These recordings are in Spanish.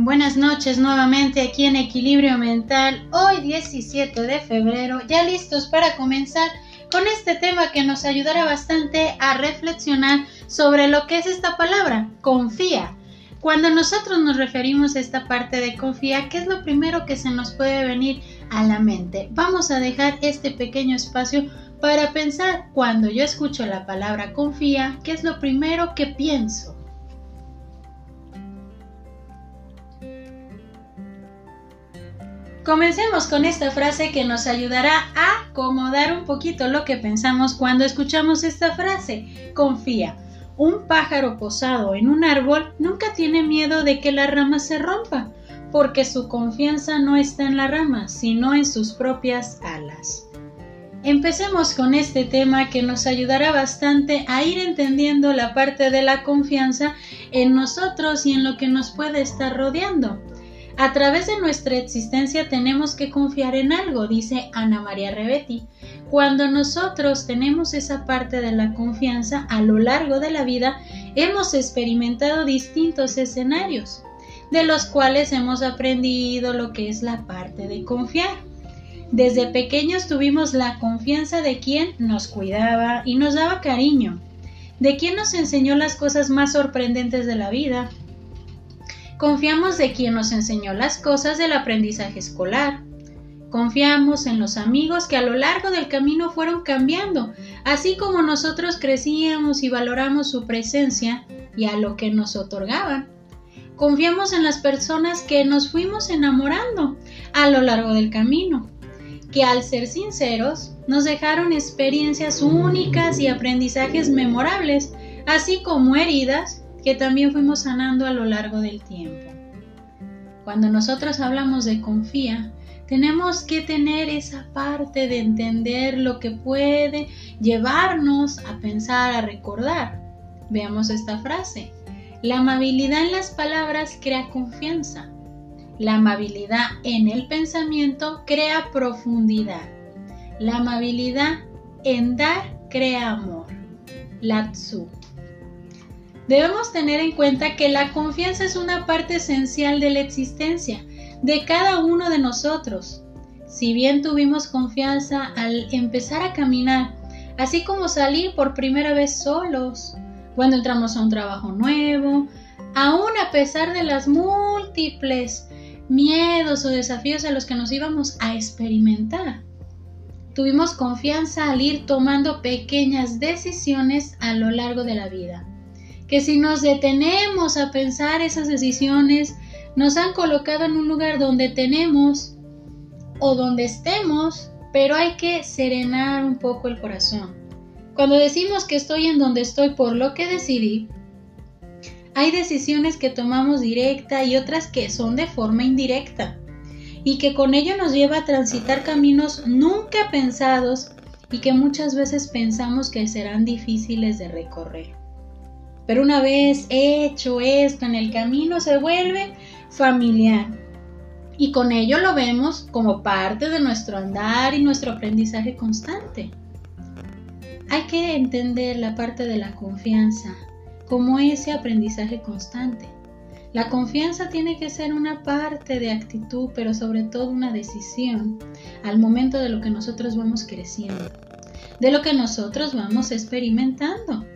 Buenas noches nuevamente aquí en Equilibrio Mental, hoy 17 de febrero, ya listos para comenzar con este tema que nos ayudará bastante a reflexionar sobre lo que es esta palabra, confía. Cuando nosotros nos referimos a esta parte de confía, ¿qué es lo primero que se nos puede venir a la mente? Vamos a dejar este pequeño espacio para pensar cuando yo escucho la palabra confía, ¿qué es lo primero que pienso? Comencemos con esta frase que nos ayudará a acomodar un poquito lo que pensamos cuando escuchamos esta frase. Confía. Un pájaro posado en un árbol nunca tiene miedo de que la rama se rompa, porque su confianza no está en la rama, sino en sus propias alas. Empecemos con este tema que nos ayudará bastante a ir entendiendo la parte de la confianza en nosotros y en lo que nos puede estar rodeando. A través de nuestra existencia tenemos que confiar en algo, dice Ana María Rebetti. Cuando nosotros tenemos esa parte de la confianza a lo largo de la vida, hemos experimentado distintos escenarios, de los cuales hemos aprendido lo que es la parte de confiar. Desde pequeños tuvimos la confianza de quien nos cuidaba y nos daba cariño, de quien nos enseñó las cosas más sorprendentes de la vida, Confiamos de quien nos enseñó las cosas del aprendizaje escolar. Confiamos en los amigos que a lo largo del camino fueron cambiando, así como nosotros crecíamos y valoramos su presencia y a lo que nos otorgaban. Confiamos en las personas que nos fuimos enamorando a lo largo del camino, que al ser sinceros nos dejaron experiencias únicas y aprendizajes memorables, así como heridas que también fuimos sanando a lo largo del tiempo. Cuando nosotros hablamos de confía, tenemos que tener esa parte de entender lo que puede llevarnos a pensar, a recordar. Veamos esta frase. La amabilidad en las palabras crea confianza. La amabilidad en el pensamiento crea profundidad. La amabilidad en dar crea amor. Latsu. Debemos tener en cuenta que la confianza es una parte esencial de la existencia de cada uno de nosotros. Si bien tuvimos confianza al empezar a caminar, así como salir por primera vez solos, cuando entramos a un trabajo nuevo, aún a pesar de las múltiples miedos o desafíos a los que nos íbamos a experimentar. Tuvimos confianza al ir tomando pequeñas decisiones a lo largo de la vida que si nos detenemos a pensar esas decisiones, nos han colocado en un lugar donde tenemos o donde estemos, pero hay que serenar un poco el corazón. Cuando decimos que estoy en donde estoy por lo que decidí, hay decisiones que tomamos directa y otras que son de forma indirecta y que con ello nos lleva a transitar caminos nunca pensados y que muchas veces pensamos que serán difíciles de recorrer. Pero una vez hecho esto en el camino se vuelve familiar. Y con ello lo vemos como parte de nuestro andar y nuestro aprendizaje constante. Hay que entender la parte de la confianza como ese aprendizaje constante. La confianza tiene que ser una parte de actitud, pero sobre todo una decisión al momento de lo que nosotros vamos creciendo, de lo que nosotros vamos experimentando.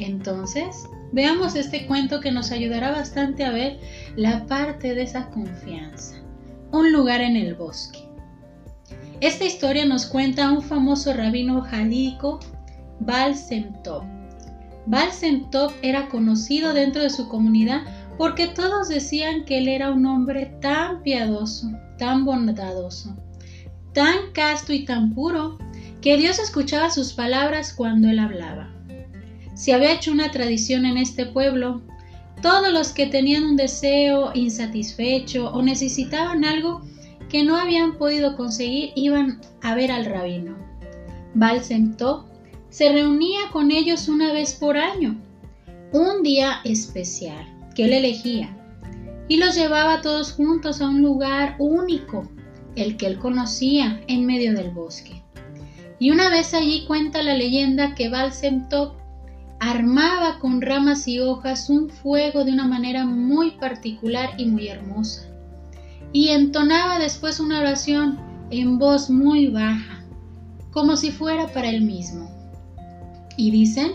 Entonces, veamos este cuento que nos ayudará bastante a ver la parte de esa confianza. Un lugar en el bosque. Esta historia nos cuenta un famoso rabino jadico, Baal Sem Tov. Baal Sem Tov era conocido dentro de su comunidad porque todos decían que él era un hombre tan piadoso, tan bondadoso, tan casto y tan puro, que Dios escuchaba sus palabras cuando él hablaba se había hecho una tradición en este pueblo. Todos los que tenían un deseo insatisfecho o necesitaban algo que no habían podido conseguir iban a ver al rabino. Baal se reunía con ellos una vez por año, un día especial que él elegía, y los llevaba todos juntos a un lugar único, el que él conocía en medio del bosque. Y una vez allí cuenta la leyenda que Baal armaba con ramas y hojas un fuego de una manera muy particular y muy hermosa, y entonaba después una oración en voz muy baja, como si fuera para él mismo. Y dicen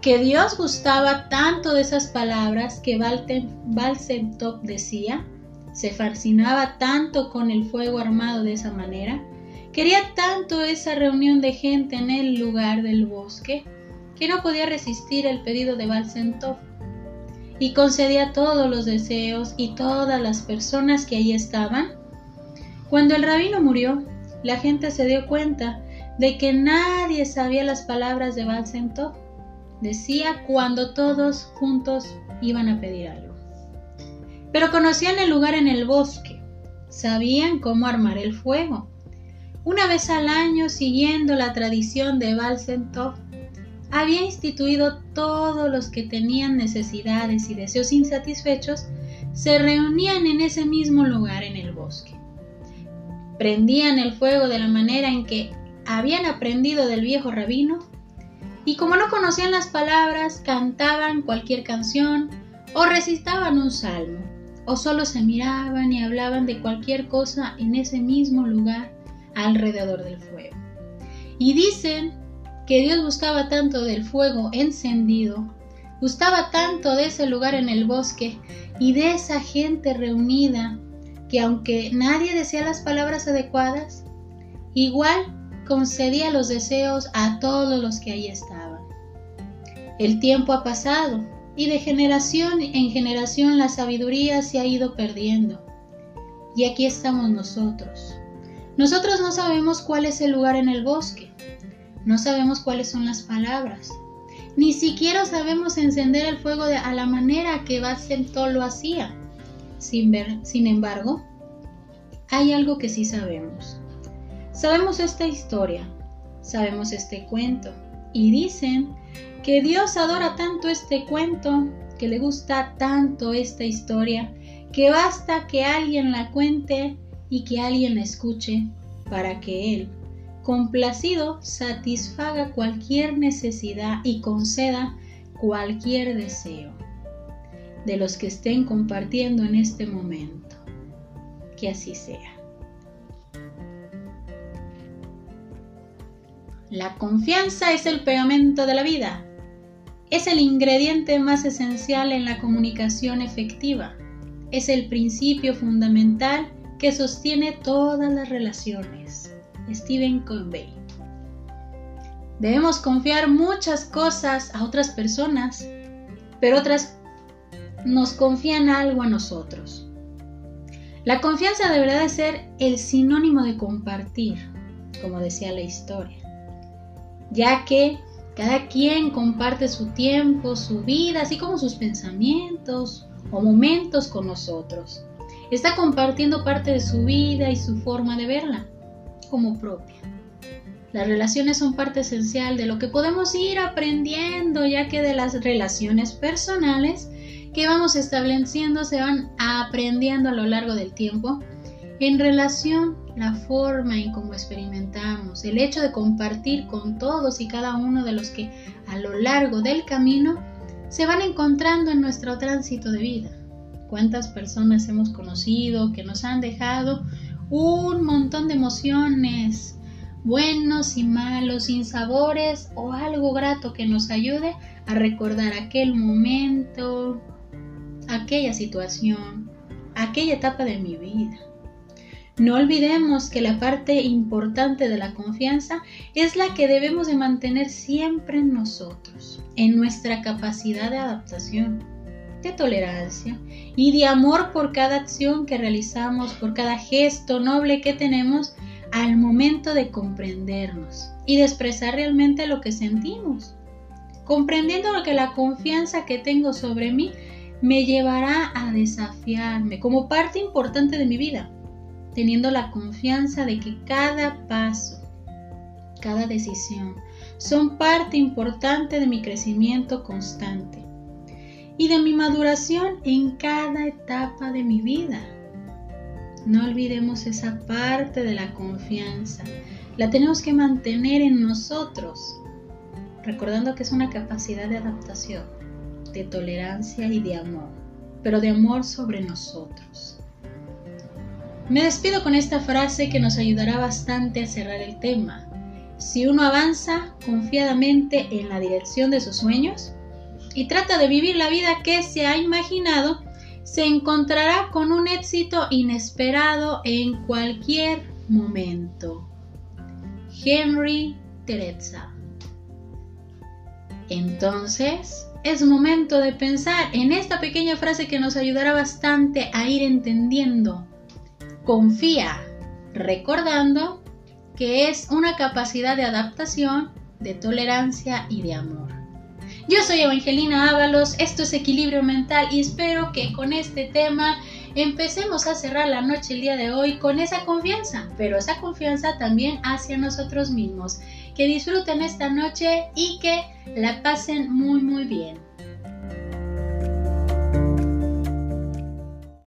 que Dios gustaba tanto de esas palabras que Balsentop decía, se fascinaba tanto con el fuego armado de esa manera, quería tanto esa reunión de gente en el lugar del bosque, que no podía resistir el pedido de Balsentop y concedía todos los deseos y todas las personas que allí estaban. Cuando el rabino murió, la gente se dio cuenta de que nadie sabía las palabras de Balsentop. Decía cuando todos juntos iban a pedir algo. Pero conocían el lugar en el bosque, sabían cómo armar el fuego. Una vez al año, siguiendo la tradición de Balsentop, había instituido todos los que tenían necesidades y deseos insatisfechos se reunían en ese mismo lugar en el bosque. Prendían el fuego de la manera en que habían aprendido del viejo rabino y como no conocían las palabras, cantaban cualquier canción o recitaban un salmo o solo se miraban y hablaban de cualquier cosa en ese mismo lugar alrededor del fuego. Y dicen que Dios gustaba tanto del fuego encendido, gustaba tanto de ese lugar en el bosque y de esa gente reunida, que aunque nadie decía las palabras adecuadas, igual concedía los deseos a todos los que allí estaban. El tiempo ha pasado y de generación en generación la sabiduría se ha ido perdiendo. Y aquí estamos nosotros. Nosotros no sabemos cuál es el lugar en el bosque, no sabemos cuáles son las palabras, ni siquiera sabemos encender el fuego de, a la manera que Bacentó lo hacía. Sin, ver, sin embargo, hay algo que sí sabemos. Sabemos esta historia, sabemos este cuento y dicen que Dios adora tanto este cuento, que le gusta tanto esta historia, que basta que alguien la cuente y que alguien la escuche para que Él, complacido, satisfaga cualquier necesidad y conceda cualquier deseo de los que estén compartiendo en este momento. Que así sea. La confianza es el pegamento de la vida. Es el ingrediente más esencial en la comunicación efectiva. Es el principio fundamental que sostiene todas las relaciones. Stephen Covey. Debemos confiar muchas cosas a otras personas, pero otras nos confían algo a nosotros. La confianza deberá de ser el sinónimo de compartir, como decía la historia ya que cada quien comparte su tiempo, su vida, así como sus pensamientos o momentos con nosotros. Está compartiendo parte de su vida y su forma de verla como propia. Las relaciones son parte esencial de lo que podemos ir aprendiendo, ya que de las relaciones personales que vamos estableciendo se van aprendiendo a lo largo del tiempo en relación la forma en cómo experimentamos, el hecho de compartir con todos y cada uno de los que a lo largo del camino se van encontrando en nuestro tránsito de vida. ¿Cuántas personas hemos conocido que nos han dejado un montón de emociones, buenos y malos, sabores o algo grato que nos ayude a recordar aquel momento, aquella situación, aquella etapa de mi vida? No olvidemos que la parte importante de la confianza es la que debemos de mantener siempre en nosotros, en nuestra capacidad de adaptación, de tolerancia y de amor por cada acción que realizamos, por cada gesto noble que tenemos al momento de comprendernos y de expresar realmente lo que sentimos. Comprendiendo que la confianza que tengo sobre mí me llevará a desafiarme como parte importante de mi vida teniendo la confianza de que cada paso, cada decisión son parte importante de mi crecimiento constante y de mi maduración en cada etapa de mi vida. No olvidemos esa parte de la confianza. La tenemos que mantener en nosotros. recordando que es una capacidad de adaptación, de tolerancia y de amor, pero de amor sobre nosotros. Me despido con esta frase que nos ayudará bastante a cerrar el tema. Si uno avanza confiadamente en la dirección de sus sueños y trata de vivir la vida que se ha imaginado, se encontrará con un éxito inesperado en cualquier momento. Henry Teresa. Entonces, es momento de pensar en esta pequeña frase que nos ayudará bastante a ir entendiendo confía, recordando que es una capacidad de adaptación, de tolerancia y de amor. Yo soy Evangelina Ábalos, esto es Equilibrio Mental y espero que con este tema empecemos a cerrar la noche el día de hoy con esa confianza, pero esa confianza también hacia nosotros mismos. Que disfruten esta noche y que la pasen muy muy bien.